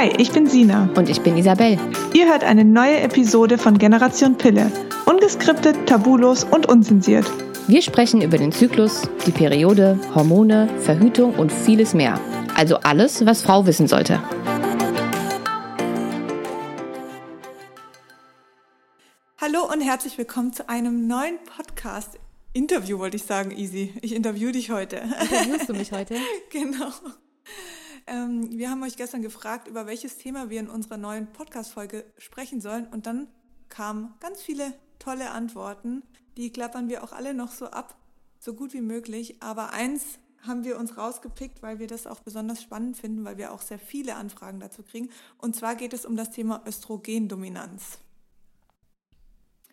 Hi, ich bin Sina. Und ich bin Isabel. Ihr hört eine neue Episode von Generation Pille. Ungeskriptet, tabulos und unzensiert. Wir sprechen über den Zyklus, die Periode, Hormone, Verhütung und vieles mehr. Also alles, was Frau wissen sollte. Hallo und herzlich willkommen zu einem neuen Podcast. Interview wollte ich sagen, Easy. Ich interview dich heute. Interviewst du mich heute? genau. Ähm, wir haben euch gestern gefragt, über welches Thema wir in unserer neuen Podcast-Folge sprechen sollen. Und dann kamen ganz viele tolle Antworten. Die klappern wir auch alle noch so ab, so gut wie möglich. Aber eins haben wir uns rausgepickt, weil wir das auch besonders spannend finden, weil wir auch sehr viele Anfragen dazu kriegen. Und zwar geht es um das Thema Östrogendominanz.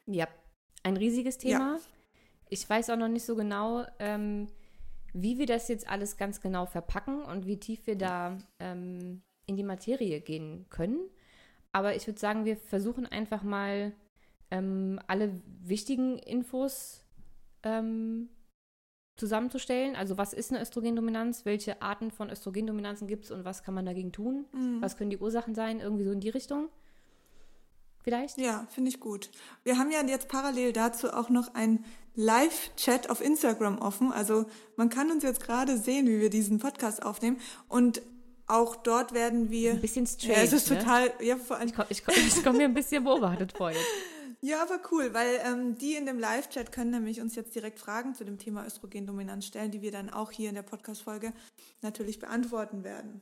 Ja, ein riesiges Thema. Ja. Ich weiß auch noch nicht so genau, ähm, wie wir das jetzt alles ganz genau verpacken und wie tief wir da ähm, in die Materie gehen können. Aber ich würde sagen, wir versuchen einfach mal ähm, alle wichtigen Infos ähm, zusammenzustellen. Also was ist eine Östrogendominanz? Welche Arten von Östrogendominanzen gibt es und was kann man dagegen tun? Mhm. Was können die Ursachen sein? Irgendwie so in die Richtung vielleicht? Ja, finde ich gut. Wir haben ja jetzt parallel dazu auch noch ein Live-Chat auf Instagram offen. Also man kann uns jetzt gerade sehen, wie wir diesen Podcast aufnehmen. Und auch dort werden wir. Ein bisschen strange. Ja, es ist ne? total. Ja, vor allem. Ich komme komm, komm mir ein bisschen beobachtet vor jetzt. Ja, aber cool, weil ähm, die in dem Live-Chat können nämlich uns jetzt direkt Fragen zu dem Thema Östrogendominanz stellen, die wir dann auch hier in der Podcast-Folge natürlich beantworten werden.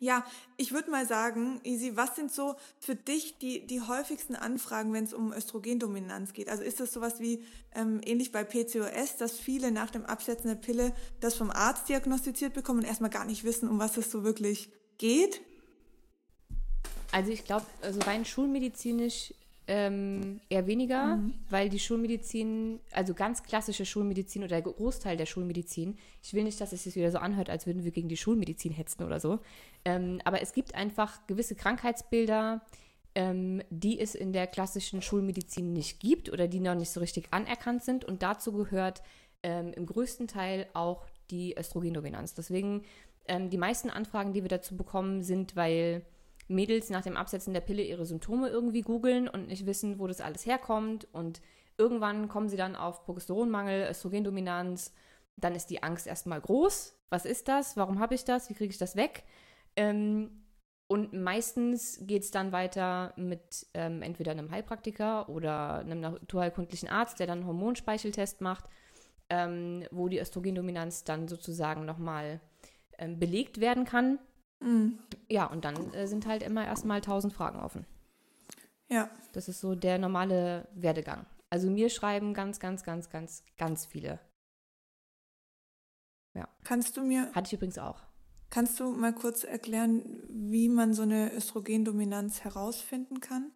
Ja, ich würde mal sagen, Easy, was sind so für dich die, die häufigsten Anfragen, wenn es um Östrogendominanz geht? Also ist das sowas wie ähm, ähnlich bei PCOS, dass viele nach dem Absetzen der Pille das vom Arzt diagnostiziert bekommen und erstmal gar nicht wissen, um was es so wirklich geht? Also ich glaube, also rein schulmedizinisch ähm, eher weniger, mhm. weil die Schulmedizin, also ganz klassische Schulmedizin oder der Großteil der Schulmedizin, ich will nicht, dass es sich wieder so anhört, als würden wir gegen die Schulmedizin hetzen oder so, ähm, aber es gibt einfach gewisse Krankheitsbilder, ähm, die es in der klassischen Schulmedizin nicht gibt oder die noch nicht so richtig anerkannt sind und dazu gehört ähm, im größten Teil auch die Östrogendominanz. Deswegen ähm, die meisten Anfragen, die wir dazu bekommen, sind, weil Mädels nach dem Absetzen der Pille ihre Symptome irgendwie googeln und nicht wissen, wo das alles herkommt. Und irgendwann kommen sie dann auf Progesteronmangel, Östrogendominanz. Dann ist die Angst erstmal groß. Was ist das? Warum habe ich das? Wie kriege ich das weg? Ähm, und meistens geht es dann weiter mit ähm, entweder einem Heilpraktiker oder einem naturheilkundlichen Arzt, der dann einen Hormonspeicheltest macht, ähm, wo die Östrogendominanz dann sozusagen nochmal ähm, belegt werden kann. Mhm. Ja, und dann äh, sind halt immer erstmal tausend Fragen offen. Ja. Das ist so der normale Werdegang. Also mir schreiben ganz, ganz, ganz, ganz, ganz viele. Ja. Kannst du mir. Hatte ich übrigens auch. Kannst du mal kurz erklären, wie man so eine Östrogendominanz herausfinden kann?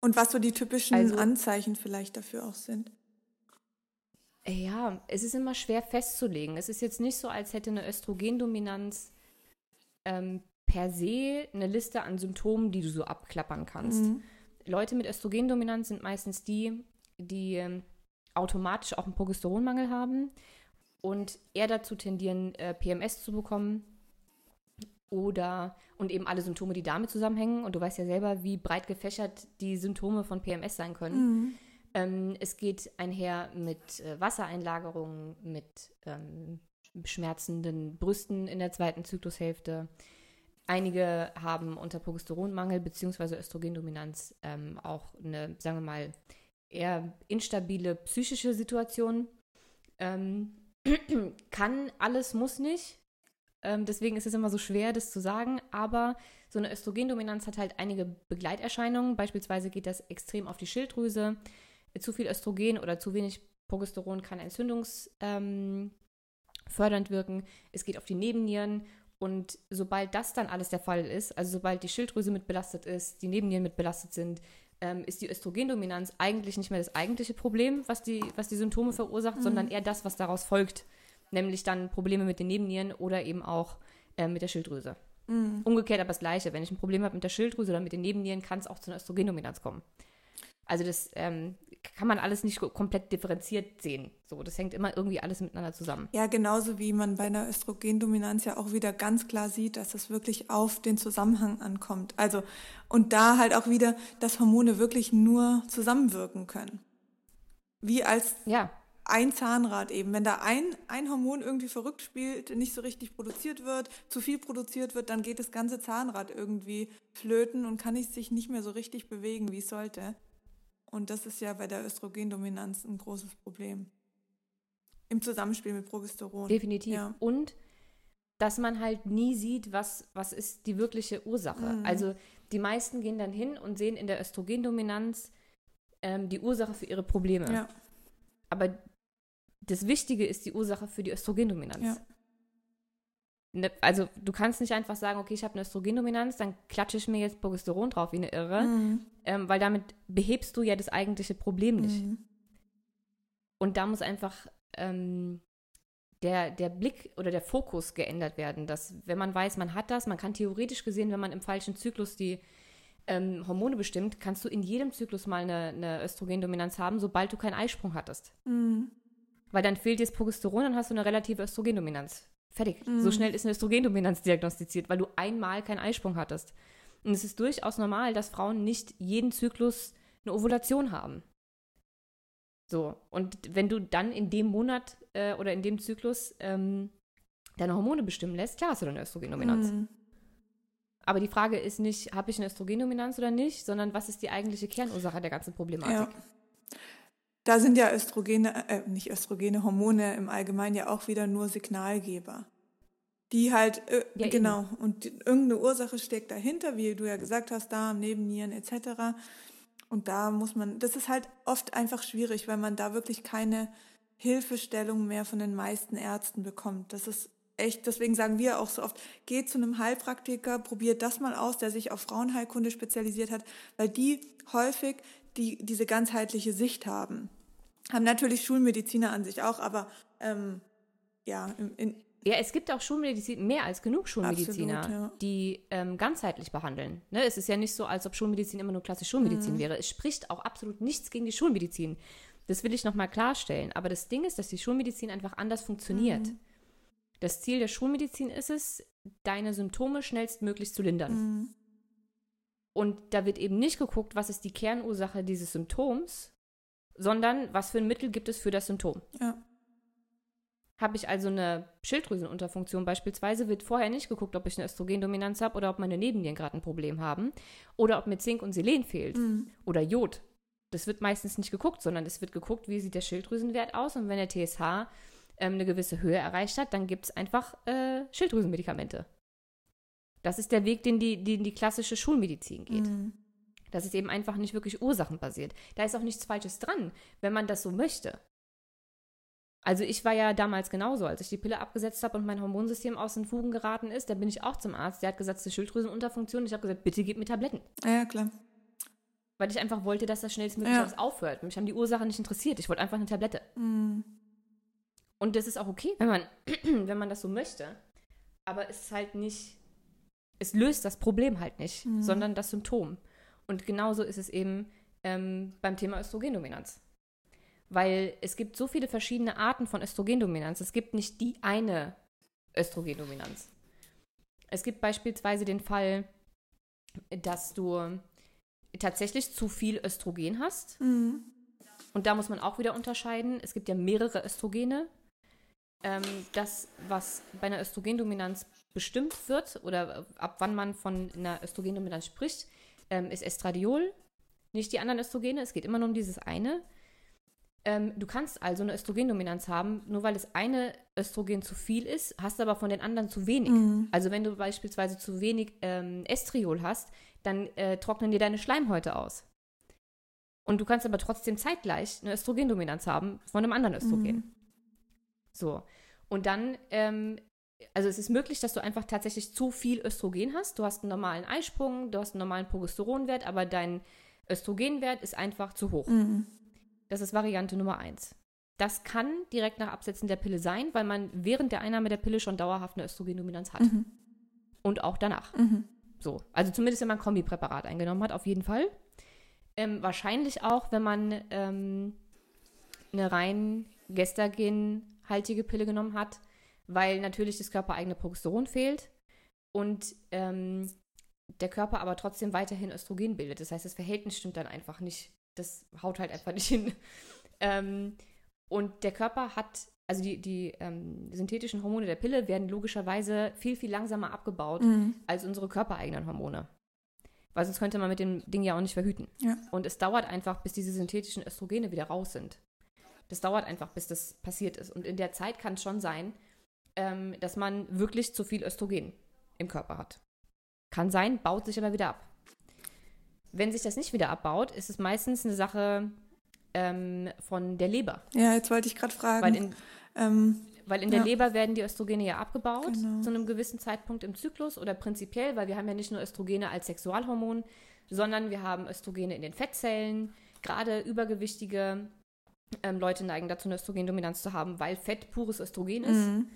Und was so die typischen also, Anzeichen vielleicht dafür auch sind? Ja, es ist immer schwer festzulegen. Es ist jetzt nicht so, als hätte eine Östrogendominanz ähm, per se eine Liste an Symptomen, die du so abklappern kannst. Mhm. Leute mit Östrogendominanz sind meistens die, die ähm, automatisch auch einen Progesteronmangel haben und eher dazu tendieren, äh, PMS zu bekommen oder und eben alle Symptome, die damit zusammenhängen. Und du weißt ja selber, wie breit gefächert die Symptome von PMS sein können. Mhm. Ähm, es geht einher mit äh, Wassereinlagerungen, mit ähm, schmerzenden Brüsten in der zweiten Zyklushälfte. Einige haben unter Progesteronmangel bzw. Östrogendominanz ähm, auch eine, sagen wir mal, eher instabile psychische Situation. Ähm, kann alles, muss nicht. Ähm, deswegen ist es immer so schwer, das zu sagen. Aber so eine Östrogendominanz hat halt einige Begleiterscheinungen. Beispielsweise geht das extrem auf die Schilddrüse. Zu viel Östrogen oder zu wenig Progesteron kann Entzündungs, ähm, fördernd wirken. Es geht auf die Nebennieren. Und sobald das dann alles der Fall ist, also sobald die Schilddrüse mit belastet ist, die Nebennieren mit belastet sind, ähm, ist die Östrogendominanz eigentlich nicht mehr das eigentliche Problem, was die, was die Symptome verursacht, mhm. sondern eher das, was daraus folgt. Nämlich dann Probleme mit den Nebennieren oder eben auch äh, mit der Schilddrüse. Mhm. Umgekehrt aber das Gleiche. Wenn ich ein Problem habe mit der Schilddrüse oder mit den Nebennieren, kann es auch zu einer Östrogendominanz kommen. Also das ähm, kann man alles nicht komplett differenziert sehen. So, das hängt immer irgendwie alles miteinander zusammen. Ja, genauso wie man bei einer Östrogendominanz ja auch wieder ganz klar sieht, dass es wirklich auf den Zusammenhang ankommt. Also, und da halt auch wieder, dass Hormone wirklich nur zusammenwirken können. Wie als ja. ein Zahnrad eben. Wenn da ein, ein Hormon irgendwie verrückt spielt, nicht so richtig produziert wird, zu viel produziert wird, dann geht das ganze Zahnrad irgendwie flöten und kann sich nicht mehr so richtig bewegen, wie es sollte. Und das ist ja bei der Östrogendominanz ein großes Problem. Im Zusammenspiel mit Progesteron. Definitiv. Ja. Und dass man halt nie sieht, was, was ist die wirkliche Ursache. Mhm. Also die meisten gehen dann hin und sehen in der Östrogendominanz ähm, die Ursache für ihre Probleme. Ja. Aber das Wichtige ist die Ursache für die Östrogendominanz. Ja. Ne, also du kannst nicht einfach sagen, okay, ich habe eine Östrogendominanz, dann klatsche ich mir jetzt Progesteron drauf wie eine Irre, mhm. ähm, weil damit behebst du ja das eigentliche Problem nicht. Mhm. Und da muss einfach ähm, der, der Blick oder der Fokus geändert werden, dass wenn man weiß, man hat das, man kann theoretisch gesehen, wenn man im falschen Zyklus die ähm, Hormone bestimmt, kannst du in jedem Zyklus mal eine, eine Östrogendominanz haben, sobald du keinen Eisprung hattest. Mhm. Weil dann fehlt dir das Progesteron, dann hast du eine relative Östrogendominanz. Fertig. Mhm. So schnell ist eine Östrogendominanz diagnostiziert, weil du einmal keinen Eisprung hattest. Und es ist durchaus normal, dass Frauen nicht jeden Zyklus eine Ovulation haben. So, und wenn du dann in dem Monat äh, oder in dem Zyklus ähm, deine Hormone bestimmen lässt, klar hast du eine Östrogendominanz. Mhm. Aber die Frage ist nicht, habe ich eine Östrogendominanz oder nicht, sondern was ist die eigentliche Kernursache der ganzen Problematik? Ja. Da sind ja Östrogene, äh, nicht Östrogene, Hormone im Allgemeinen ja auch wieder nur Signalgeber. Die halt, äh, ja, genau, eben. und die, irgendeine Ursache steckt dahinter, wie du ja gesagt hast, Darm, Nebennieren etc. Und da muss man, das ist halt oft einfach schwierig, weil man da wirklich keine Hilfestellung mehr von den meisten Ärzten bekommt. Das ist echt, deswegen sagen wir auch so oft, geht zu einem Heilpraktiker, probiert das mal aus, der sich auf Frauenheilkunde spezialisiert hat, weil die häufig die, diese ganzheitliche Sicht haben. Haben natürlich Schulmediziner an sich auch, aber ähm, ja, in, in ja, es gibt auch Schulmedizin, mehr als genug Schulmediziner, Absolut, ja. die ähm, ganzheitlich behandeln. Ne? Es ist ja nicht so, als ob Schulmedizin immer nur klassisch Schulmedizin mhm. wäre. Es spricht auch absolut nichts gegen die Schulmedizin. Das will ich nochmal klarstellen. Aber das Ding ist, dass die Schulmedizin einfach anders funktioniert. Mhm. Das Ziel der Schulmedizin ist es, deine Symptome schnellstmöglich zu lindern. Mhm. Und da wird eben nicht geguckt, was ist die Kernursache dieses Symptoms, sondern was für ein Mittel gibt es für das Symptom. Ja. Habe ich also eine Schilddrüsenunterfunktion beispielsweise, wird vorher nicht geguckt, ob ich eine Östrogendominanz habe oder ob meine Nebennieren gerade ein Problem haben oder ob mir Zink und Selen fehlt mhm. oder Jod. Das wird meistens nicht geguckt, sondern es wird geguckt, wie sieht der Schilddrüsenwert aus und wenn der TSH ähm, eine gewisse Höhe erreicht hat, dann gibt es einfach äh, Schilddrüsenmedikamente. Das ist der Weg, den die, den die klassische Schulmedizin geht. Mhm. Das ist eben einfach nicht wirklich ursachenbasiert. Da ist auch nichts Falsches dran, wenn man das so möchte. Also ich war ja damals genauso, als ich die Pille abgesetzt habe und mein Hormonsystem aus den Fugen geraten ist, da bin ich auch zum Arzt, der hat gesagt, es ist Schilddrüsenunterfunktion. Ich habe gesagt, bitte gib mir Tabletten. Ja, klar. Weil ich einfach wollte, dass das schnellstmöglich ja. aufhört. Mich haben die Ursachen nicht interessiert. Ich wollte einfach eine Tablette. Mhm. Und das ist auch okay, wenn man, wenn man das so möchte. Aber es ist halt nicht, es löst das Problem halt nicht, mhm. sondern das Symptom. Und genauso ist es eben ähm, beim Thema Östrogendominanz. Weil es gibt so viele verschiedene Arten von Östrogendominanz. Es gibt nicht die eine Östrogendominanz. Es gibt beispielsweise den Fall, dass du tatsächlich zu viel Östrogen hast. Mhm. Und da muss man auch wieder unterscheiden. Es gibt ja mehrere Östrogene. Ähm, das, was bei einer Östrogendominanz bestimmt wird oder ab wann man von einer Östrogendominanz spricht, ähm, ist Estradiol, nicht die anderen Östrogene. Es geht immer nur um dieses eine. Ähm, du kannst also eine Östrogendominanz haben, nur weil das eine Östrogen zu viel ist, hast aber von den anderen zu wenig. Mhm. Also wenn du beispielsweise zu wenig ähm, Estriol hast, dann äh, trocknen dir deine Schleimhäute aus. Und du kannst aber trotzdem zeitgleich eine Östrogendominanz haben von einem anderen Östrogen. Mhm. So. Und dann, ähm, also es ist möglich, dass du einfach tatsächlich zu viel Östrogen hast. Du hast einen normalen Eisprung, du hast einen normalen Progesteronwert, aber dein Östrogenwert ist einfach zu hoch. Mhm. Das ist Variante Nummer eins. Das kann direkt nach Absetzen der Pille sein, weil man während der Einnahme der Pille schon dauerhaft eine Östrogendominanz hat. Mhm. Und auch danach. Mhm. So. Also zumindest, wenn man ein Kombipräparat eingenommen hat, auf jeden Fall. Ähm, wahrscheinlich auch, wenn man ähm, eine rein gestagenhaltige Pille genommen hat, weil natürlich das körpereigene Progesteron fehlt und ähm, der Körper aber trotzdem weiterhin Östrogen bildet. Das heißt, das Verhältnis stimmt dann einfach nicht. Das haut halt einfach nicht hin. Ähm, und der Körper hat, also die, die ähm, synthetischen Hormone der Pille werden logischerweise viel, viel langsamer abgebaut mhm. als unsere körpereigenen Hormone. Weil sonst könnte man mit dem Ding ja auch nicht verhüten. Ja. Und es dauert einfach, bis diese synthetischen Östrogene wieder raus sind. Das dauert einfach, bis das passiert ist. Und in der Zeit kann es schon sein, ähm, dass man wirklich zu viel Östrogen im Körper hat. Kann sein, baut sich aber wieder ab. Wenn sich das nicht wieder abbaut, ist es meistens eine Sache ähm, von der Leber. Ja, jetzt wollte ich gerade fragen. Weil in, ähm, weil in der ja. Leber werden die Östrogene ja abgebaut genau. zu einem gewissen Zeitpunkt im Zyklus oder prinzipiell, weil wir haben ja nicht nur Östrogene als Sexualhormon, sondern wir haben Östrogene in den Fettzellen. Gerade übergewichtige ähm, Leute neigen dazu, eine Östrogendominanz zu haben, weil Fett pures Östrogen ist. Mhm.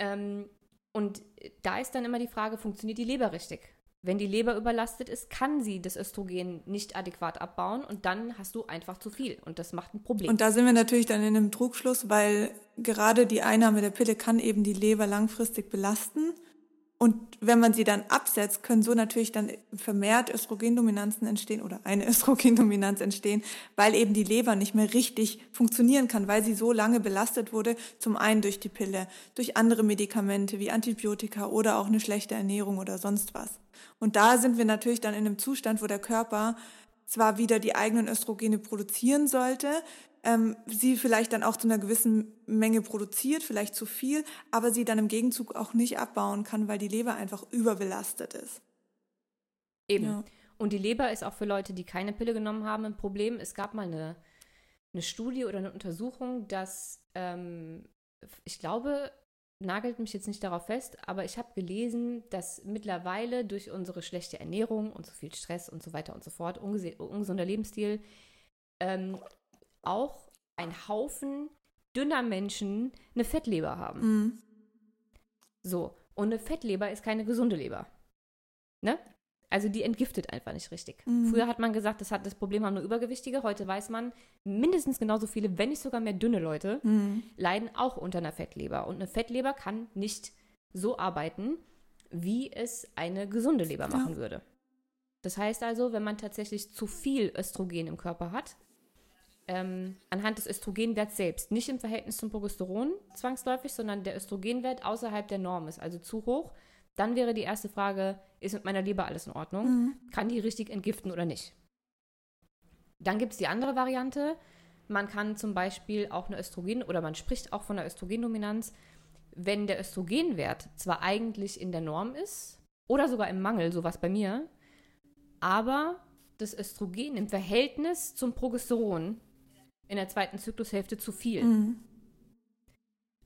Ähm, und da ist dann immer die Frage, funktioniert die Leber richtig? Wenn die Leber überlastet ist, kann sie das Östrogen nicht adäquat abbauen und dann hast du einfach zu viel und das macht ein Problem. Und da sind wir natürlich dann in einem Trugschluss, weil gerade die Einnahme der Pille kann eben die Leber langfristig belasten. Und wenn man sie dann absetzt, können so natürlich dann vermehrt Östrogendominanzen entstehen oder eine Östrogendominanz entstehen, weil eben die Leber nicht mehr richtig funktionieren kann, weil sie so lange belastet wurde, zum einen durch die Pille, durch andere Medikamente wie Antibiotika oder auch eine schlechte Ernährung oder sonst was. Und da sind wir natürlich dann in einem Zustand, wo der Körper zwar wieder die eigenen Östrogene produzieren sollte, ähm, sie vielleicht dann auch zu einer gewissen Menge produziert, vielleicht zu viel, aber sie dann im Gegenzug auch nicht abbauen kann, weil die Leber einfach überbelastet ist. Eben. Ja. Und die Leber ist auch für Leute, die keine Pille genommen haben, ein Problem. Es gab mal eine, eine Studie oder eine Untersuchung, dass ähm, ich glaube, nagelt mich jetzt nicht darauf fest, aber ich habe gelesen, dass mittlerweile durch unsere schlechte Ernährung und so viel Stress und so weiter und so fort, ungesunder Lebensstil, ähm, auch ein Haufen dünner Menschen eine Fettleber haben. Mhm. So, und eine Fettleber ist keine gesunde Leber. Ne? Also die entgiftet einfach nicht richtig. Mhm. Früher hat man gesagt, das, hat, das Problem haben nur Übergewichtige. Heute weiß man, mindestens genauso viele, wenn nicht sogar mehr dünne Leute, mhm. leiden auch unter einer Fettleber. Und eine Fettleber kann nicht so arbeiten, wie es eine gesunde Leber machen ja. würde. Das heißt also, wenn man tatsächlich zu viel Östrogen im Körper hat, ähm, anhand des Östrogenwerts selbst, nicht im Verhältnis zum Progesteron zwangsläufig, sondern der Östrogenwert außerhalb der Norm ist, also zu hoch, dann wäre die erste Frage, ist mit meiner Leber alles in Ordnung? Mhm. Kann die richtig entgiften oder nicht? Dann gibt es die andere Variante. Man kann zum Beispiel auch eine Östrogen oder man spricht auch von einer Östrogendominanz, wenn der Östrogenwert zwar eigentlich in der Norm ist oder sogar im Mangel, sowas bei mir, aber das Östrogen im Verhältnis zum Progesteron in der zweiten Zyklushälfte zu viel. Mhm.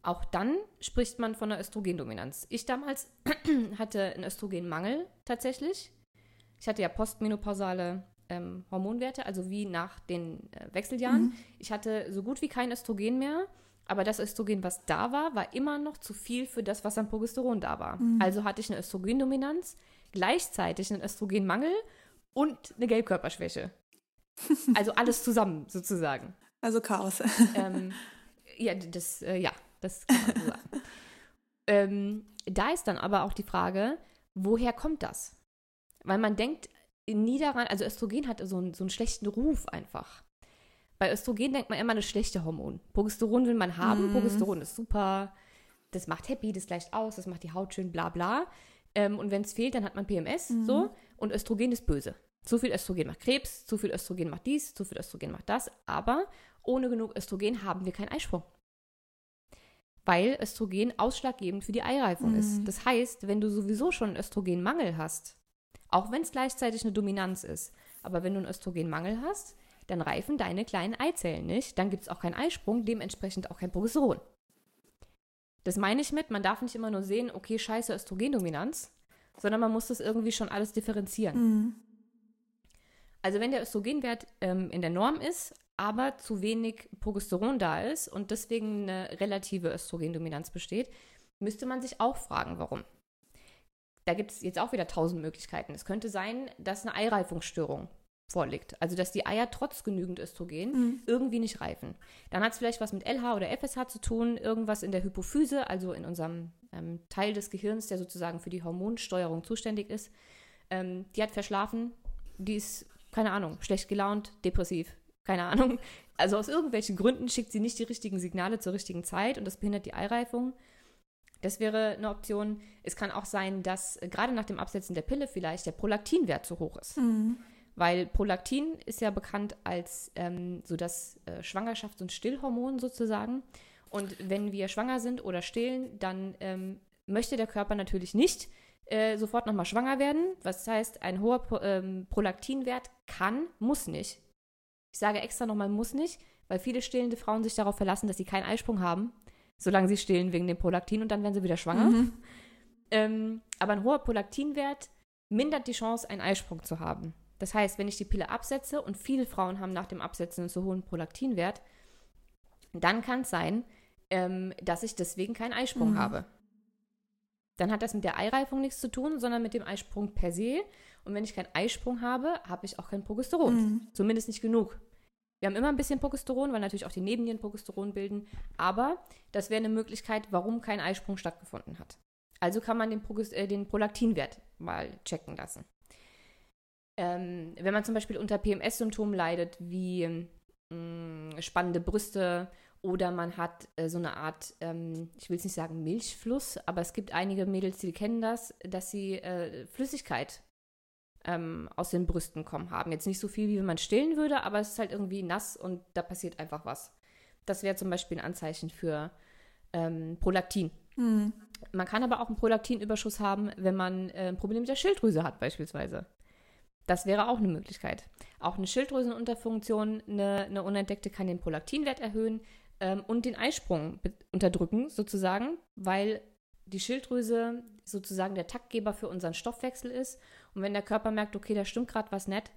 Auch dann spricht man von einer Östrogendominanz. Ich damals hatte einen Östrogenmangel tatsächlich. Ich hatte ja postmenopausale ähm, Hormonwerte, also wie nach den äh, Wechseljahren. Mhm. Ich hatte so gut wie kein Östrogen mehr, aber das Östrogen, was da war, war immer noch zu viel für das, was am Progesteron da war. Mhm. Also hatte ich eine Östrogendominanz, gleichzeitig einen Östrogenmangel und eine Gelbkörperschwäche. Also alles zusammen sozusagen. Also Chaos. Ähm, ja, das, äh, ja, das kann man so sagen. ähm, da ist dann aber auch die Frage, woher kommt das? Weil man denkt nie daran, also Östrogen hat so einen, so einen schlechten Ruf einfach. Bei Östrogen denkt man immer eine schlechte Hormon. Progesteron will man haben, mm. Progesteron ist super, das macht happy, das gleicht aus, das macht die Haut schön, bla bla. Ähm, und wenn es fehlt, dann hat man PMS, mm. so. Und Östrogen ist böse. Zu viel Östrogen macht Krebs, zu viel Östrogen macht dies, zu viel Östrogen macht das. Aber ohne genug Östrogen haben wir keinen Eisprung. Weil Östrogen ausschlaggebend für die Eireifung mhm. ist. Das heißt, wenn du sowieso schon einen Östrogenmangel hast, auch wenn es gleichzeitig eine Dominanz ist, aber wenn du einen Östrogenmangel hast, dann reifen deine kleinen Eizellen nicht, dann gibt es auch keinen Eisprung, dementsprechend auch kein Progesteron. Das meine ich mit, man darf nicht immer nur sehen, okay, scheiße Östrogendominanz, sondern man muss das irgendwie schon alles differenzieren. Mhm. Also wenn der Östrogenwert ähm, in der Norm ist, aber zu wenig Progesteron da ist und deswegen eine relative Östrogendominanz besteht, müsste man sich auch fragen, warum. Da gibt es jetzt auch wieder tausend Möglichkeiten. Es könnte sein, dass eine Eireifungsstörung vorliegt. Also dass die Eier trotz genügend Östrogen mhm. irgendwie nicht reifen. Dann hat es vielleicht was mit LH oder FSH zu tun, irgendwas in der Hypophyse, also in unserem ähm, Teil des Gehirns, der sozusagen für die Hormonsteuerung zuständig ist. Ähm, die hat verschlafen, die ist, keine Ahnung, schlecht gelaunt, depressiv, keine Ahnung. Also aus irgendwelchen Gründen schickt sie nicht die richtigen Signale zur richtigen Zeit und das behindert die Eireifung. Das wäre eine Option. Es kann auch sein, dass äh, gerade nach dem Absetzen der Pille vielleicht der Prolaktinwert zu hoch ist. Mhm. Weil Prolaktin ist ja bekannt als ähm, so das äh, Schwangerschafts- und Stillhormon sozusagen. Und wenn wir schwanger sind oder stillen, dann ähm, möchte der Körper natürlich nicht äh, sofort nochmal schwanger werden. Was heißt, ein hoher Pro, ähm, Prolaktinwert kann, muss nicht. Ich sage extra nochmal muss nicht, weil viele stillende Frauen sich darauf verlassen, dass sie keinen Eisprung haben, solange sie stillen wegen dem Prolaktin und dann werden sie wieder schwanger. Mhm. Ähm, aber ein hoher Prolaktinwert mindert die Chance, einen Eisprung zu haben. Das heißt, wenn ich die Pille absetze und viele Frauen haben nach dem Absetzen einen so hohen Prolaktinwert, dann kann es sein, ähm, dass ich deswegen keinen Eisprung mhm. habe. Dann hat das mit der Eireifung nichts zu tun, sondern mit dem Eisprung per se. Und wenn ich keinen Eisprung habe, habe ich auch kein Progesteron. Mhm. Zumindest nicht genug. Wir haben immer ein bisschen Progesteron, weil natürlich auch die Nebennieren Progesteron bilden. Aber das wäre eine Möglichkeit, warum kein Eisprung stattgefunden hat. Also kann man den, Progest äh, den Prolaktinwert mal checken lassen. Ähm, wenn man zum Beispiel unter PMS-Symptomen leidet, wie mh, mm, spannende Brüste oder man hat äh, so eine Art, ähm, ich will es nicht sagen Milchfluss, aber es gibt einige Mädels, die kennen das, dass sie äh, Flüssigkeit ähm, aus den Brüsten kommen haben. Jetzt nicht so viel, wie wenn man stillen würde, aber es ist halt irgendwie nass und da passiert einfach was. Das wäre zum Beispiel ein Anzeichen für ähm, Prolaktin. Mhm. Man kann aber auch einen Prolaktinüberschuss haben, wenn man äh, ein Problem mit der Schilddrüse hat, beispielsweise. Das wäre auch eine Möglichkeit. Auch eine Schilddrüsenunterfunktion, eine, eine unentdeckte, kann den Prolaktinwert erhöhen ähm, und den Eisprung unterdrücken, sozusagen, weil die Schilddrüse sozusagen der Taktgeber für unseren Stoffwechsel ist. Und wenn der Körper merkt, okay, da stimmt gerade was nicht,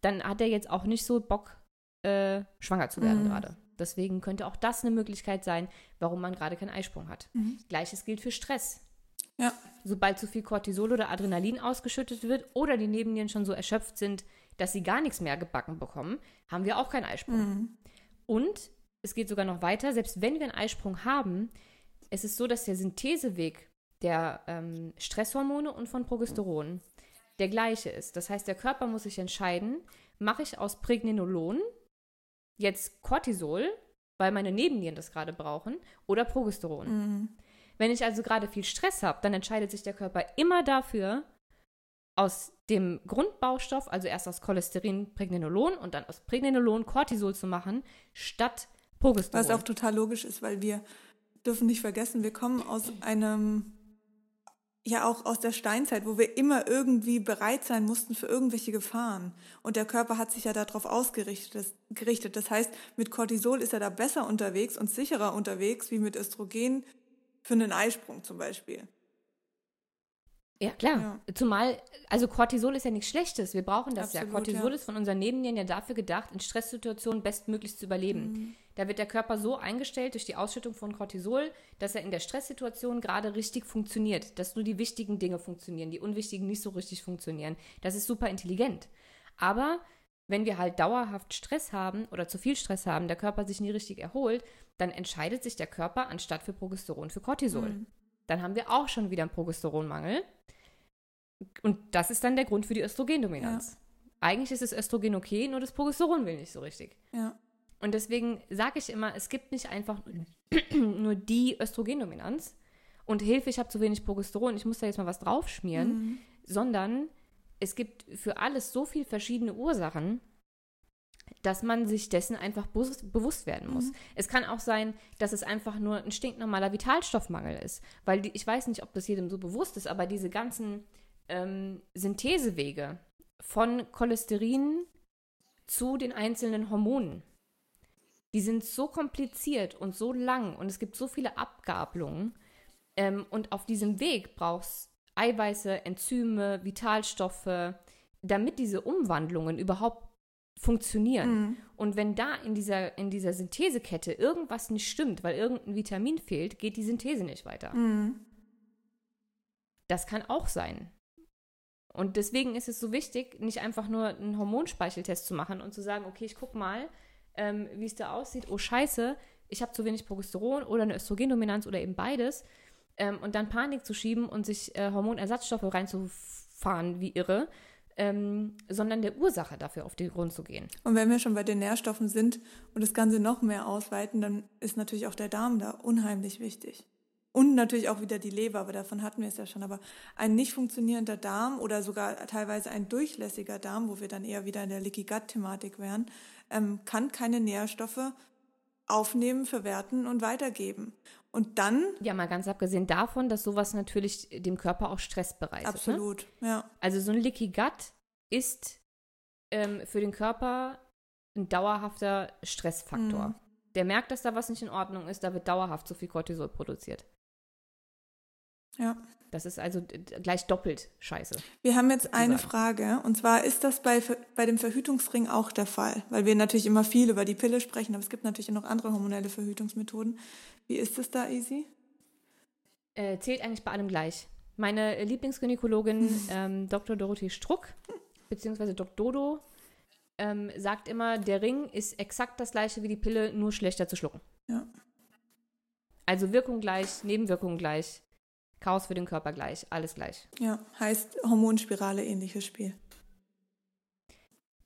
dann hat er jetzt auch nicht so Bock, äh, schwanger zu werden mhm. gerade. Deswegen könnte auch das eine Möglichkeit sein, warum man gerade keinen Eisprung hat. Mhm. Gleiches gilt für Stress. Ja. Sobald zu viel Cortisol oder Adrenalin ausgeschüttet wird oder die Nebennieren schon so erschöpft sind, dass sie gar nichts mehr gebacken bekommen, haben wir auch keinen Eisprung. Mhm. Und es geht sogar noch weiter, selbst wenn wir einen Eisprung haben, es ist so, dass der Syntheseweg der ähm, Stresshormone und von Progesteron der gleiche ist. Das heißt, der Körper muss sich entscheiden, mache ich aus Pregnenolon jetzt Cortisol, weil meine Nebennieren das gerade brauchen, oder Progesteron. Mhm. Wenn ich also gerade viel Stress habe, dann entscheidet sich der Körper immer dafür, aus dem Grundbaustoff, also erst aus Cholesterin Pregnenolon und dann aus Pregnenolon Cortisol zu machen, statt Progesteron. Was auch total logisch ist, weil wir dürfen nicht vergessen, wir kommen aus einem ja auch aus der Steinzeit, wo wir immer irgendwie bereit sein mussten für irgendwelche Gefahren. Und der Körper hat sich ja darauf ausgerichtet. Gerichtet. Das heißt, mit Cortisol ist er da besser unterwegs und sicherer unterwegs wie mit Östrogen für einen Eisprung zum Beispiel. Ja, klar. Ja. Zumal, also Cortisol ist ja nichts Schlechtes. Wir brauchen das Absolut, ja. Cortisol ja. ist von unseren Nebennieren ja dafür gedacht, in Stresssituationen bestmöglichst zu überleben. Mhm. Da wird der Körper so eingestellt durch die Ausschüttung von Cortisol, dass er in der Stresssituation gerade richtig funktioniert. Dass nur die wichtigen Dinge funktionieren, die unwichtigen nicht so richtig funktionieren. Das ist super intelligent. Aber wenn wir halt dauerhaft Stress haben oder zu viel Stress haben, der Körper sich nie richtig erholt, dann entscheidet sich der Körper anstatt für Progesteron für Cortisol. Mhm. Dann haben wir auch schon wieder einen Progesteronmangel. Und das ist dann der Grund für die Östrogendominanz. Ja. Eigentlich ist das Östrogen okay, nur das Progesteron will nicht so richtig. Ja. Und deswegen sage ich immer, es gibt nicht einfach nur die Östrogendominanz und Hilfe, ich habe zu wenig Progesteron, ich muss da jetzt mal was draufschmieren, mhm. sondern es gibt für alles so viele verschiedene Ursachen, dass man sich dessen einfach bewusst werden muss. Mhm. Es kann auch sein, dass es einfach nur ein stinknormaler Vitalstoffmangel ist, weil die, ich weiß nicht, ob das jedem so bewusst ist, aber diese ganzen ähm, Synthesewege von Cholesterin zu den einzelnen Hormonen, die sind so kompliziert und so lang und es gibt so viele Abgabelungen. Ähm, und auf diesem Weg brauchst Eiweiße, Enzyme, Vitalstoffe, damit diese Umwandlungen überhaupt funktionieren. Mhm. Und wenn da in dieser, in dieser Synthesekette irgendwas nicht stimmt, weil irgendein Vitamin fehlt, geht die Synthese nicht weiter. Mhm. Das kann auch sein. Und deswegen ist es so wichtig, nicht einfach nur einen Hormonspeicheltest zu machen und zu sagen, okay, ich gucke mal, ähm, wie es da aussieht. Oh scheiße, ich habe zu wenig Progesteron oder eine Östrogendominanz oder eben beides. Ähm, und dann Panik zu schieben und sich äh, Hormonersatzstoffe reinzufahren wie irre, ähm, sondern der Ursache dafür auf den Grund zu gehen. Und wenn wir schon bei den Nährstoffen sind und das Ganze noch mehr ausweiten, dann ist natürlich auch der Darm da unheimlich wichtig. Und natürlich auch wieder die Leber, aber davon hatten wir es ja schon. Aber ein nicht funktionierender Darm oder sogar teilweise ein durchlässiger Darm, wo wir dann eher wieder in der Leaky Gut-Thematik wären, ähm, kann keine Nährstoffe aufnehmen, verwerten und weitergeben. Und dann. Ja, mal ganz abgesehen davon, dass sowas natürlich dem Körper auch Stress bereitet. Ne? Absolut, ne? ja. Also so ein Leaky Gut ist ähm, für den Körper ein dauerhafter Stressfaktor. Mhm. Der merkt, dass da was nicht in Ordnung ist, da wird dauerhaft zu viel Cortisol produziert. Ja. Das ist also gleich doppelt scheiße. Wir haben jetzt eine Frage, und zwar ist das bei, bei dem Verhütungsring auch der Fall? Weil wir natürlich immer viel über die Pille sprechen, aber es gibt natürlich noch andere hormonelle Verhütungsmethoden. Wie ist es da, Easy? Äh, zählt eigentlich bei allem gleich. Meine Lieblingsgynäkologin ähm, Dr. Dorothee Struck, beziehungsweise Dr. Dodo, ähm, sagt immer, der Ring ist exakt das gleiche wie die Pille, nur schlechter zu schlucken. Ja. Also Wirkung gleich, Nebenwirkungen gleich. Chaos für den Körper gleich, alles gleich. Ja, heißt Hormonspirale ähnliches Spiel.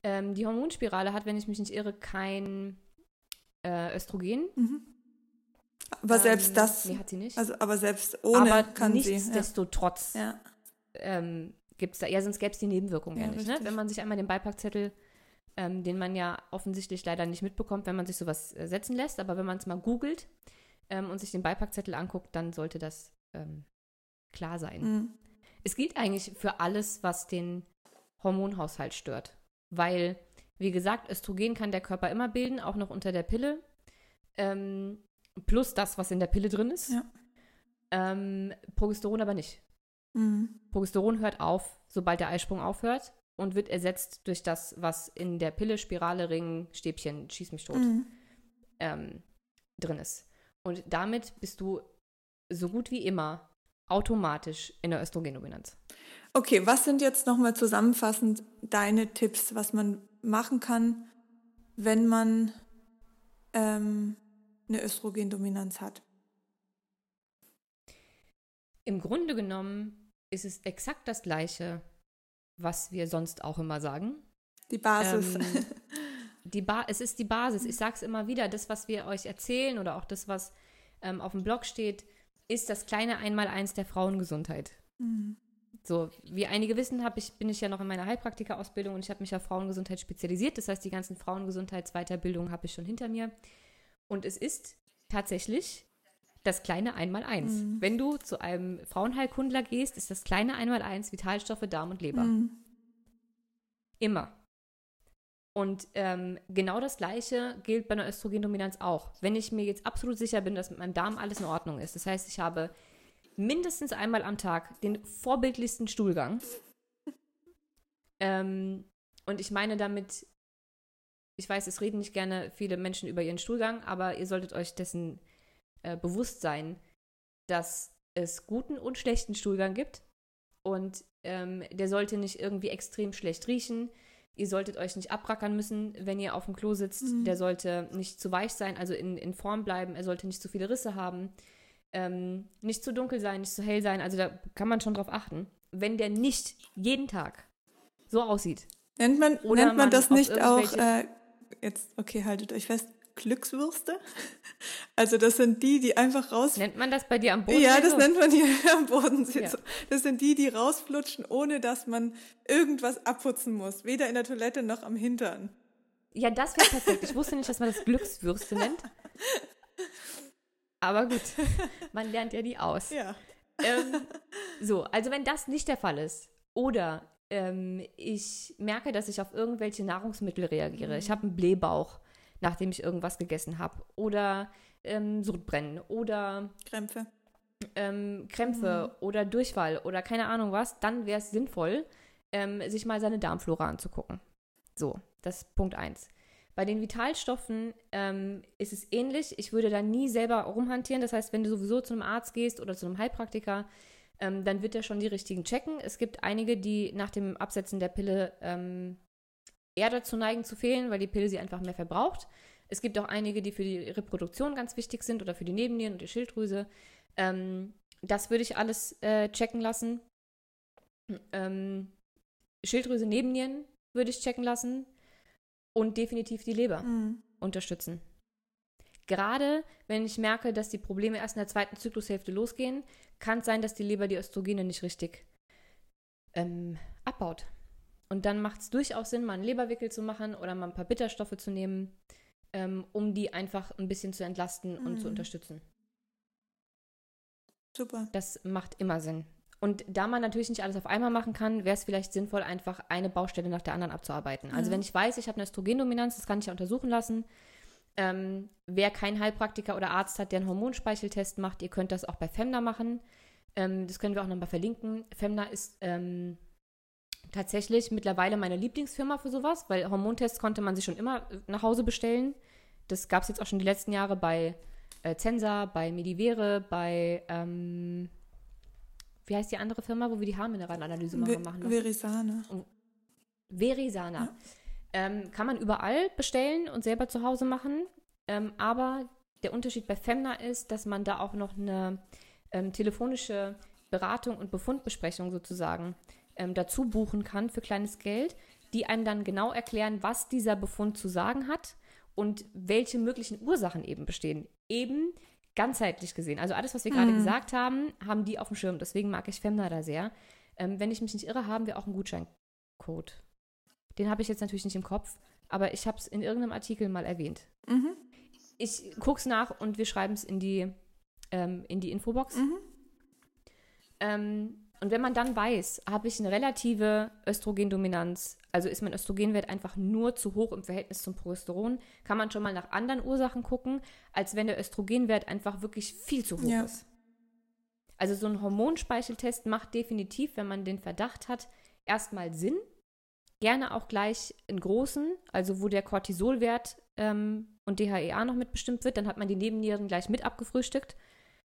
Ähm, die Hormonspirale hat, wenn ich mich nicht irre, kein äh, Östrogen. Mhm. Aber ähm, selbst das. Nee, hat sie nicht. Also, aber selbst ohne aber kann nichtsdestotrotz sie. Ja. Ähm, gibt es da, ja, sonst gäbe es die Nebenwirkungen ja, ja nicht. Ne? Wenn man sich einmal den Beipackzettel, ähm, den man ja offensichtlich leider nicht mitbekommt, wenn man sich sowas äh, setzen lässt, aber wenn man es mal googelt ähm, und sich den Beipackzettel anguckt, dann sollte das ähm, klar sein. Mhm. Es gilt eigentlich für alles, was den Hormonhaushalt stört. Weil, wie gesagt, Östrogen kann der Körper immer bilden, auch noch unter der Pille. Ähm, plus das, was in der Pille drin ist. Ja. Ähm, Progesteron aber nicht. Mhm. Progesteron hört auf, sobald der Eisprung aufhört und wird ersetzt durch das, was in der Pille, Spirale, Ring, Stäbchen, schieß mich tot, mhm. ähm, drin ist. Und damit bist du so gut wie immer automatisch in der Östrogendominanz. Okay, was sind jetzt nochmal zusammenfassend deine Tipps, was man machen kann, wenn man ähm, eine Östrogendominanz hat? Im Grunde genommen ist es exakt das Gleiche, was wir sonst auch immer sagen. Die Basis. Ähm, die ba es ist die Basis. Ich sage es immer wieder, das, was wir euch erzählen oder auch das, was ähm, auf dem Blog steht, ist das kleine Einmaleins der Frauengesundheit. Mhm. So, wie einige wissen, ich, bin ich ja noch in meiner Heilpraktika-Ausbildung und ich habe mich auf Frauengesundheit spezialisiert. Das heißt, die ganzen Frauengesundheitsweiterbildungen habe ich schon hinter mir. Und es ist tatsächlich das kleine Einmaleins. Mhm. Wenn du zu einem Frauenheilkundler gehst, ist das kleine Einmaleins Vitalstoffe Darm und Leber. Mhm. Immer. Und ähm, genau das Gleiche gilt bei einer Östrogendominanz auch. Wenn ich mir jetzt absolut sicher bin, dass mit meinem Darm alles in Ordnung ist, das heißt, ich habe mindestens einmal am Tag den vorbildlichsten Stuhlgang. ähm, und ich meine damit, ich weiß, es reden nicht gerne viele Menschen über ihren Stuhlgang, aber ihr solltet euch dessen äh, bewusst sein, dass es guten und schlechten Stuhlgang gibt. Und ähm, der sollte nicht irgendwie extrem schlecht riechen Ihr solltet euch nicht abrackern müssen, wenn ihr auf dem Klo sitzt. Mhm. Der sollte nicht zu weich sein, also in, in Form bleiben. Er sollte nicht zu viele Risse haben. Ähm, nicht zu dunkel sein, nicht zu hell sein. Also da kann man schon drauf achten. Wenn der nicht jeden Tag so aussieht. Nennt man, nennt man, man das nicht auch, äh, jetzt, okay, haltet euch fest, Glückswürste. Also das sind die, die einfach raus. Nennt man das bei dir am Boden? Ja, das nennt man hier am Boden. Ja. Das sind die, die rausflutschen, ohne dass man irgendwas abputzen muss. Weder in der Toilette noch am Hintern. Ja, das wäre perfekt. Ich wusste nicht, dass man das Glückswürste nennt. Aber gut, man lernt ja die aus. Ja. Ähm, so, also wenn das nicht der Fall ist oder ähm, ich merke, dass ich auf irgendwelche Nahrungsmittel reagiere, mhm. ich habe einen Blähbauch, nachdem ich irgendwas gegessen habe. Oder ähm, Sodbrennen oder Krämpfe. Ähm, Krämpfe mhm. oder Durchfall oder keine Ahnung was, dann wäre es sinnvoll, ähm, sich mal seine Darmflora anzugucken. So, das ist Punkt 1. Bei den Vitalstoffen ähm, ist es ähnlich. Ich würde da nie selber rumhantieren. Das heißt, wenn du sowieso zu einem Arzt gehst oder zu einem Heilpraktiker, ähm, dann wird er schon die richtigen checken. Es gibt einige, die nach dem Absetzen der Pille ähm, eher dazu neigen zu fehlen, weil die Pille sie einfach mehr verbraucht. Es gibt auch einige, die für die Reproduktion ganz wichtig sind oder für die Nebennieren und die Schilddrüse. Ähm, das würde ich alles äh, checken lassen. Ähm, Schilddrüse, Nebennieren würde ich checken lassen und definitiv die Leber mhm. unterstützen. Gerade wenn ich merke, dass die Probleme erst in der zweiten Zyklushälfte losgehen, kann es sein, dass die Leber die Östrogene nicht richtig ähm, abbaut. Und dann macht es durchaus Sinn, mal einen Leberwickel zu machen oder mal ein paar Bitterstoffe zu nehmen ähm, um die einfach ein bisschen zu entlasten mhm. und zu mhm. unterstützen. Super. Das macht immer Sinn. Und da man natürlich nicht alles auf einmal machen kann, wäre es vielleicht sinnvoll, einfach eine Baustelle nach der anderen abzuarbeiten. Also mhm. wenn ich weiß, ich habe eine Östrogendominanz, das kann ich ja untersuchen lassen. Ähm, wer keinen Heilpraktiker oder Arzt hat, der einen Hormonspeicheltest macht, ihr könnt das auch bei Femna machen. Ähm, das können wir auch nochmal verlinken. Femna ist ähm, tatsächlich mittlerweile meine Lieblingsfirma für sowas, weil Hormontests konnte man sich schon immer äh, nach Hause bestellen. Das gab es jetzt auch schon die letzten Jahre bei äh, Zensa, bei Medivere, bei, ähm, wie heißt die andere Firma, wo wir die Haarmineralanalyse machen? machen Verisana. Verisana. Ja. Ähm, kann man überall bestellen und selber zu Hause machen. Ähm, aber der Unterschied bei Femna ist, dass man da auch noch eine ähm, telefonische Beratung und Befundbesprechung sozusagen ähm, dazu buchen kann für kleines Geld, die einem dann genau erklären, was dieser Befund zu sagen hat und welche möglichen Ursachen eben bestehen. Eben ganzheitlich gesehen. Also alles, was wir gerade mhm. gesagt haben, haben die auf dem Schirm. Deswegen mag ich Femna da sehr. Ähm, wenn ich mich nicht irre, haben wir auch einen Gutscheincode. Den habe ich jetzt natürlich nicht im Kopf, aber ich habe es in irgendeinem Artikel mal erwähnt. Mhm. Ich gucke es nach und wir schreiben es in die, ähm, in die Infobox. Mhm. Ähm, und wenn man dann weiß, habe ich eine relative Östrogendominanz, also ist mein Östrogenwert einfach nur zu hoch im Verhältnis zum Progesteron, kann man schon mal nach anderen Ursachen gucken, als wenn der Östrogenwert einfach wirklich viel zu hoch ja. ist. Also so ein Hormonspeicheltest macht definitiv, wenn man den Verdacht hat, erstmal Sinn. Gerne auch gleich in großen, also wo der Cortisolwert ähm, und DHEA noch mitbestimmt wird, dann hat man die Nebennieren gleich mit abgefrühstückt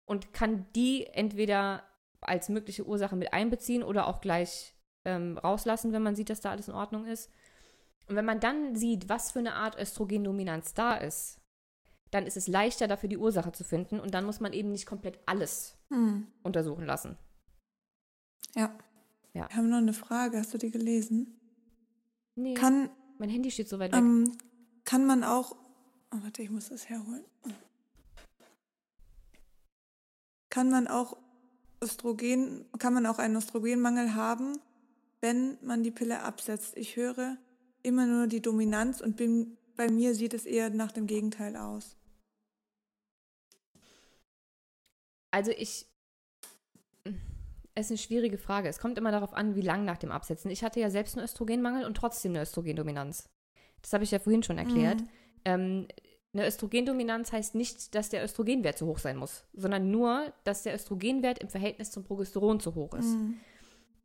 und kann die entweder als mögliche Ursache mit einbeziehen oder auch gleich ähm, rauslassen, wenn man sieht, dass da alles in Ordnung ist. Und wenn man dann sieht, was für eine Art Östrogendominanz da ist, dann ist es leichter, dafür die Ursache zu finden und dann muss man eben nicht komplett alles hm. untersuchen lassen. Ja. ja. Wir haben noch eine Frage. Hast du die gelesen? Nee. Kann, mein Handy steht so weit weg. Ähm, kann man auch. Oh, warte, ich muss das herholen. Kann man auch Östrogen, kann man auch einen Östrogenmangel haben, wenn man die Pille absetzt. Ich höre immer nur die Dominanz und bin, bei mir sieht es eher nach dem Gegenteil aus. Also ich, es ist eine schwierige Frage. Es kommt immer darauf an, wie lang nach dem Absetzen. Ich hatte ja selbst einen Östrogenmangel und trotzdem eine Östrogendominanz. Das habe ich ja vorhin schon erklärt. Mhm. Ähm, eine Östrogendominanz heißt nicht, dass der Östrogenwert zu hoch sein muss, sondern nur, dass der Östrogenwert im Verhältnis zum Progesteron zu hoch ist. Mhm.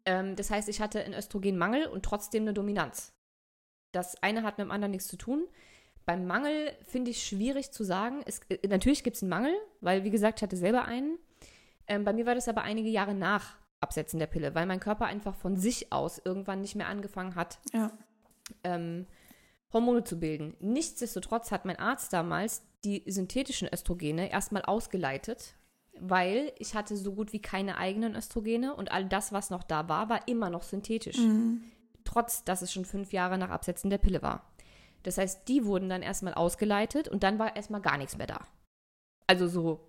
Ähm, das heißt, ich hatte einen Östrogenmangel und trotzdem eine Dominanz. Das eine hat mit dem anderen nichts zu tun. Beim Mangel finde ich schwierig zu sagen. Es, äh, natürlich gibt es einen Mangel, weil, wie gesagt, ich hatte selber einen. Ähm, bei mir war das aber einige Jahre nach Absetzen der Pille, weil mein Körper einfach von sich aus irgendwann nicht mehr angefangen hat, ja. ähm, Hormone zu bilden. Nichtsdestotrotz hat mein Arzt damals die synthetischen Östrogene erstmal ausgeleitet, weil ich hatte so gut wie keine eigenen Östrogene und all das, was noch da war, war immer noch synthetisch. Mhm. Trotz, dass es schon fünf Jahre nach Absetzen der Pille war. Das heißt, die wurden dann erstmal ausgeleitet und dann war erstmal gar nichts mehr da. Also so,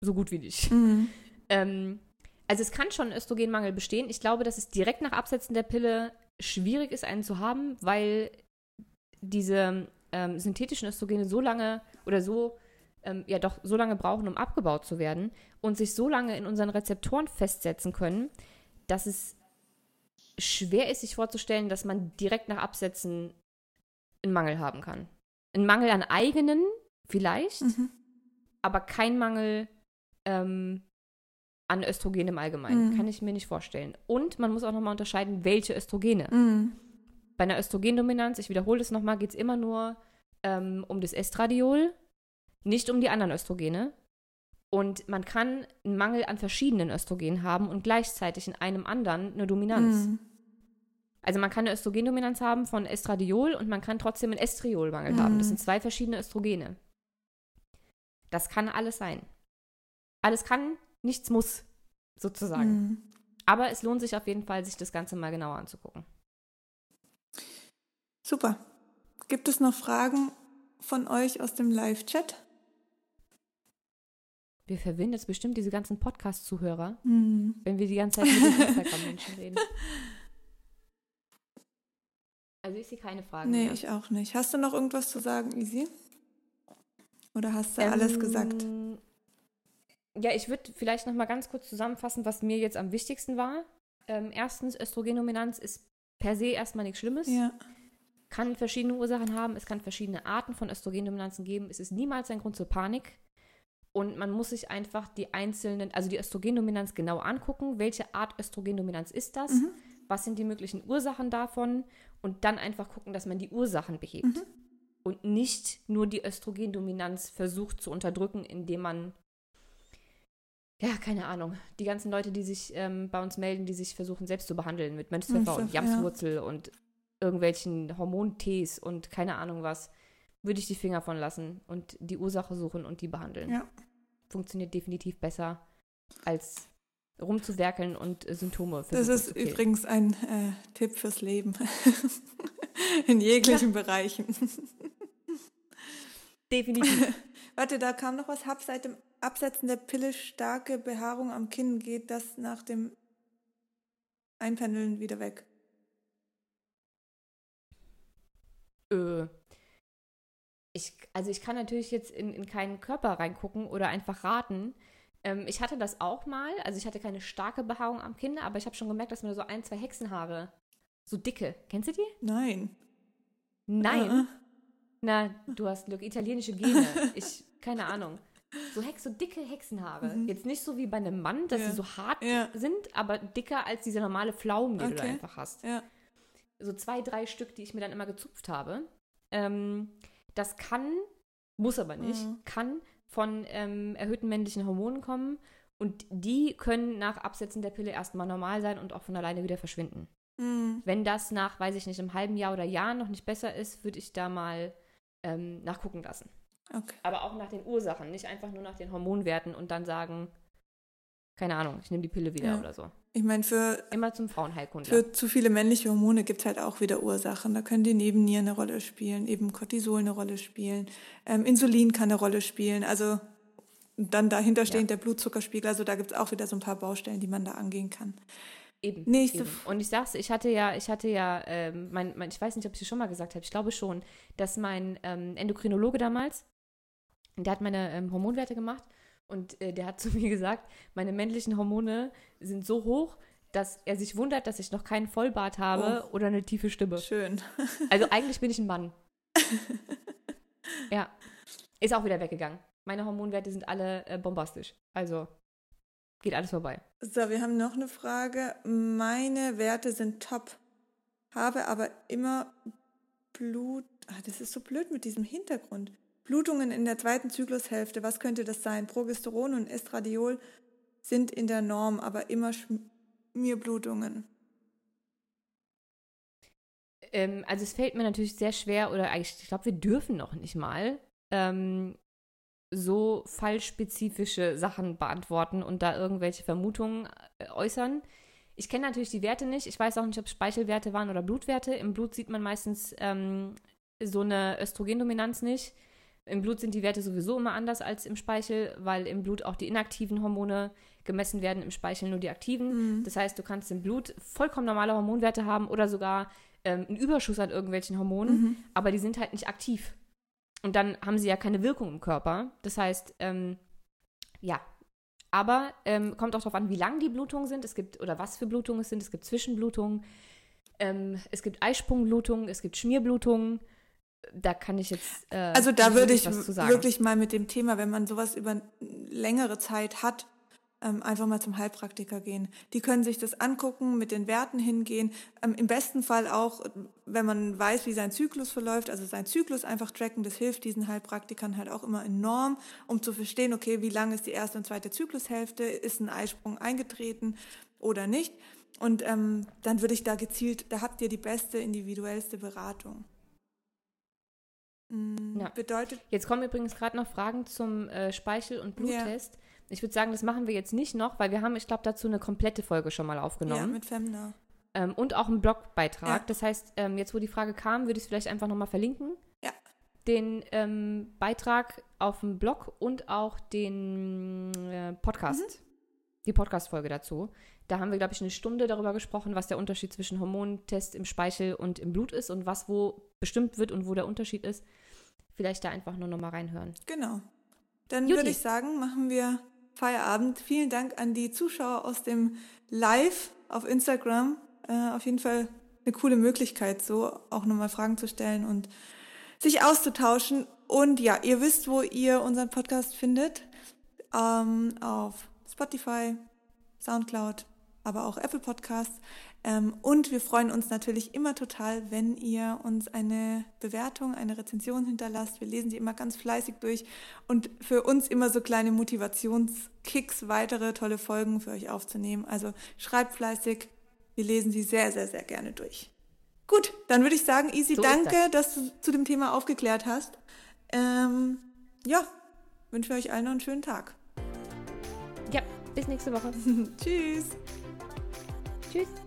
so gut wie nicht. Mhm. Ähm, also es kann schon ein Östrogenmangel bestehen. Ich glaube, dass es direkt nach Absetzen der Pille schwierig ist, einen zu haben, weil diese ähm, synthetischen Östrogene so lange oder so, ähm, ja doch, so lange brauchen, um abgebaut zu werden und sich so lange in unseren Rezeptoren festsetzen können, dass es schwer ist, sich vorzustellen, dass man direkt nach Absetzen einen Mangel haben kann. Ein Mangel an eigenen vielleicht, mhm. aber kein Mangel ähm, an Östrogen im Allgemeinen. Mhm. Kann ich mir nicht vorstellen. Und man muss auch nochmal unterscheiden, welche Östrogene. Mhm bei einer Östrogendominanz, ich wiederhole es nochmal, geht es immer nur ähm, um das Estradiol, nicht um die anderen Östrogene. Und man kann einen Mangel an verschiedenen Östrogenen haben und gleichzeitig in einem anderen eine Dominanz. Mhm. Also man kann eine Östrogendominanz haben von Estradiol und man kann trotzdem einen Estriolmangel Mhm. haben. Das sind zwei verschiedene Östrogene. Das kann alles sein. Alles kann, nichts muss, sozusagen. Mhm. Aber es lohnt sich auf jeden Fall, sich das Ganze mal genauer anzugucken. Super. Gibt es noch Fragen von euch aus dem Live-Chat? Wir verwirren jetzt bestimmt diese ganzen Podcast-Zuhörer, Mhm. wenn wir die ganze Zeit mit den Instagram-Menschen reden. Also ich sehe keine Fragen Nee, mehr. ich auch nicht. Hast du noch irgendwas zu sagen, Easy? Oder hast du alles Ähm, gesagt? Ja, ich würde vielleicht noch mal ganz kurz zusammenfassen, was mir jetzt am wichtigsten war. Ähm, erstens, Östrogendominanz ist per se erstmal nichts Schlimmes. Ja. Kann verschiedene Ursachen haben. Es kann verschiedene Arten von Östrogendominanzen geben. Es ist niemals ein Grund zur Panik. Und man muss sich einfach die einzelnen, also die Östrogendominanz genau angucken. Welche Art Östrogendominanz ist das? Mhm. Was sind die möglichen Ursachen davon? Und dann einfach gucken, dass man die Ursachen behebt. Mhm. Und nicht nur die Östrogendominanz versucht zu unterdrücken, indem man, ja, keine Ahnung, die ganzen Leute, die sich ähm, bei uns melden, die sich versuchen, selbst zu behandeln mit Mönchspfeffer und Jamswurzel und irgendwelchen Hormontees und keine Ahnung was, würde ich die Finger von lassen und die Ursache suchen und die behandeln. Ja. Funktioniert definitiv besser, als rumzuwerkeln und äh, Symptome Das ist übrigens ein äh, Tipp fürs Leben. In jeglichen Bereichen. Definitiv. Warte, da kam noch was. Hab seit dem Absetzen der Pille starke Behaarung am Kinn. Geht das nach dem Einpendeln wieder weg? Äh, ich, also ich kann natürlich jetzt in, in keinen Körper reingucken oder einfach raten. Ähm, ich hatte das auch mal, also ich hatte keine starke Behaarung am Kinn, aber ich habe schon gemerkt, dass mir so ein, zwei Hexenhaare, so dicke, kennst du die? Nein. Nein. Ah, Na, du hast Glück, italienische Gene. Ich, keine Ahnung. So, Hex, so dicke Hexenhaare. Mhm. Jetzt nicht so wie bei einem Mann, dass Ja. sie so hart Ja. sind, aber dicker als diese normale Pflaumen, die du da Okay. einfach hast. Ja. So zwei, drei Stück, die ich mir dann immer gezupft habe. Ähm, das kann, muss aber nicht, Mhm. kann von ähm, erhöhten männlichen Hormonen kommen und die können nach Absetzen der Pille erstmal normal sein und auch von alleine wieder verschwinden. Mhm. Wenn das nach, weiß ich nicht, einem halben Jahr oder Jahr noch nicht besser ist, würde ich da mal ähm, nachgucken lassen. Okay. Aber auch nach den Ursachen, nicht einfach nur nach den Hormonwerten und dann sagen, keine Ahnung, ich nehme die Pille wieder Ja. oder so. Ich meine, für, Immer zum Frauenheilkundler. für zu viele männliche Hormone gibt es halt auch wieder Ursachen. Da können die Nebennieren eine Rolle spielen, eben Cortisol eine Rolle spielen, ähm, Insulin kann eine Rolle spielen. Also dann dahinter stehend der Blutzuckerspiegel. Also da gibt es auch wieder so ein paar Baustellen, die man da angehen kann. Eben. Nächste eben. Und ich sag's, ich hatte ja, ich hatte ja, ähm, mein, mein, ich weiß nicht, ob ich es schon mal gesagt habe, ich glaube schon, dass mein ähm, Endokrinologe damals, der hat meine ähm, Hormonwerte gemacht und äh, der hat zu mir gesagt, meine männlichen Hormone sind so hoch, dass er sich wundert, dass ich noch keinen Vollbart habe oder eine tiefe Stimme. Schön. Also eigentlich bin ich ein Mann. ja. Ist auch wieder weggegangen. Meine Hormonwerte sind alle äh, bombastisch. Also geht alles vorbei. So, wir haben noch eine Frage. Meine Werte sind top, habe aber immer Blut. Ah, das ist so blöd mit diesem Hintergrund. Blutungen in der zweiten Zyklushälfte. Was könnte das sein? Progesteron und Estradiol sind in der Norm, aber immer Schmierblutungen. Ähm, also es fällt mir natürlich sehr schwer, oder eigentlich, ich glaube, wir dürfen noch nicht mal ähm, so fallspezifische Sachen beantworten und da irgendwelche Vermutungen äh, äußern. Ich kenne natürlich die Werte nicht. Ich weiß auch nicht, ob Speichelwerte waren oder Blutwerte. Im Blut sieht man meistens ähm, so eine Östrogendominanz nicht. Im Blut sind die Werte sowieso immer anders als im Speichel, weil im Blut auch die inaktiven Hormone gemessen werden, im Speichel nur die aktiven. Mhm. Das heißt, du kannst im Blut vollkommen normale Hormonwerte haben oder sogar ähm, einen Überschuss an irgendwelchen Hormonen, Mhm. aber die sind halt nicht aktiv. Und dann haben sie ja keine Wirkung im Körper. Das heißt, ähm, ja. Aber ähm, kommt auch darauf an, wie lang die Blutungen sind. Es gibt, oder was für Blutungen es sind. Es gibt Zwischenblutungen. Ähm, es gibt Eisprungblutungen, es gibt Schmierblutungen. Da kann ich jetzt. Äh, Also da würde ich wirklich mal mit dem Thema, wenn man sowas über längere Zeit hat, ähm, einfach mal zum Heilpraktiker gehen. Die können sich das angucken, mit den Werten hingehen. Ähm, Im besten Fall auch, wenn man weiß, wie sein Zyklus verläuft, also sein Zyklus einfach tracken, das hilft diesen Heilpraktikern halt auch immer enorm, um zu verstehen, okay, wie lang ist die erste und zweite Zyklushälfte, ist ein Eisprung eingetreten oder nicht. Und ähm, dann würde ich da gezielt, da habt ihr die beste, individuellste Beratung. Mhm, ja. Bedeutet. Jetzt kommen übrigens gerade noch Fragen zum äh, Speichel- und Bluttest. Ja. Ich würde sagen, das machen wir jetzt nicht noch, weil wir haben, ich glaube, dazu eine komplette Folge schon mal aufgenommen. Ja, mit Femna. Ähm, und auch einen Blogbeitrag. Ja. Das heißt, ähm, jetzt wo die Frage kam, würde ich es vielleicht einfach nochmal verlinken. Ja. Den ähm, Beitrag auf dem Blog und auch den äh, Podcast. Mhm. Die Podcast-Folge dazu. Da haben wir, glaube ich, eine Stunde darüber gesprochen, was der Unterschied zwischen Hormontest im Speichel und im Blut ist und was wo bestimmt wird und wo der Unterschied ist. Vielleicht da einfach nur nochmal reinhören. Genau. Dann würde ich sagen, machen wir Feierabend. Vielen Dank an die Zuschauer aus dem Live auf Instagram. Äh, auf jeden Fall eine coole Möglichkeit, so auch nochmal Fragen zu stellen und sich auszutauschen. Und ja, ihr wisst, wo ihr unseren Podcast findet. Ähm, auf Spotify, Soundcloud, aber auch Apple Podcasts. Ähm, und wir freuen uns natürlich immer total, wenn ihr uns eine Bewertung, eine Rezension hinterlasst. Wir lesen sie immer ganz fleißig durch und für uns immer so kleine Motivationskicks, weitere tolle Folgen für euch aufzunehmen. Also schreibt fleißig. Wir lesen sie sehr, sehr, sehr gerne durch. Gut, dann würde ich sagen, Easy, so danke, das. dass du zu dem Thema aufgeklärt hast. Ähm, ja, wünsche euch allen noch einen schönen Tag. Ja, bis nächste Woche. Tschüss. Tschüss.